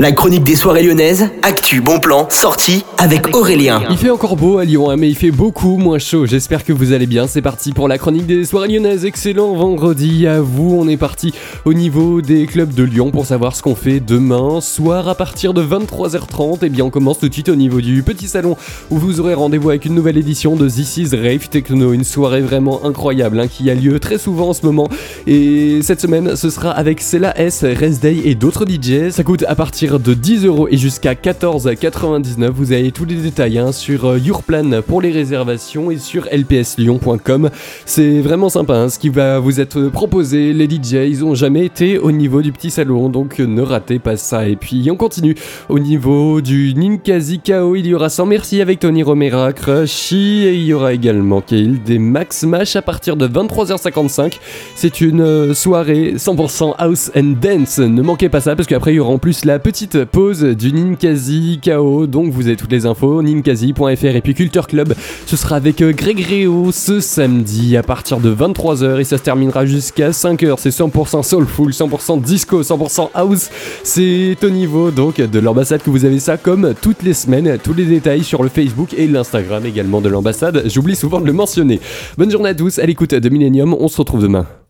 La chronique des soirées lyonnaises, actu, bon plan, sortie avec Aurélien. Il fait encore beau à Lyon, hein, mais il fait beaucoup moins chaud. J'espère que vous allez bien. C'est parti pour la chronique des soirées lyonnaises. Excellent vendredi à vous. On est parti au niveau des clubs de Lyon pour savoir ce qu'on fait demain soir à partir de 23h30. Et eh bien, on commence tout de suite au niveau du petit salon où vous aurez rendez-vous avec une nouvelle édition de This is Rave Techno. Une soirée vraiment incroyable hein, qui a lieu très souvent en ce moment. Et cette semaine, ce sera avec Cella S, Rest Day et d'autres DJ. Ça coûte à partir de 10 euros et jusqu'à 14,99. Vous avez tous les détails hein, sur euh, Yourplan pour les réservations et sur lpslyon.com. C'est vraiment sympa hein, ce qui va vous être proposé. Les DJ, ils ont jamais été au niveau du petit salon, donc ne ratez pas ça. Et puis on continue au niveau du Ninkasi KO. Il y aura sans merci avec Tony Romera, Crushy et il y aura également Kail des Max Mash à partir de 23h55. C'est une euh, soirée 100% house and dance. Ne manquez pas ça parce qu'après il y aura en plus la petite pause du Ninkasi KO. Donc vous avez toutes les infos, ninkasi.fr et puis Culture Club. Ce sera avec euh, Greg Réo ce samedi à partir de 23h et ça se terminera jusqu'à 5h. C'est 100% soulful, 100% disco, 100% house. C'est au niveau donc de l'ambassade que vous avez ça comme toutes les semaines. Tous les détails sur le Facebook et l'Instagram également de l'ambassade. J'oublie souvent de le mentionner. Bonne journée à tous à l'écoute de Millennium. On se retrouve demain.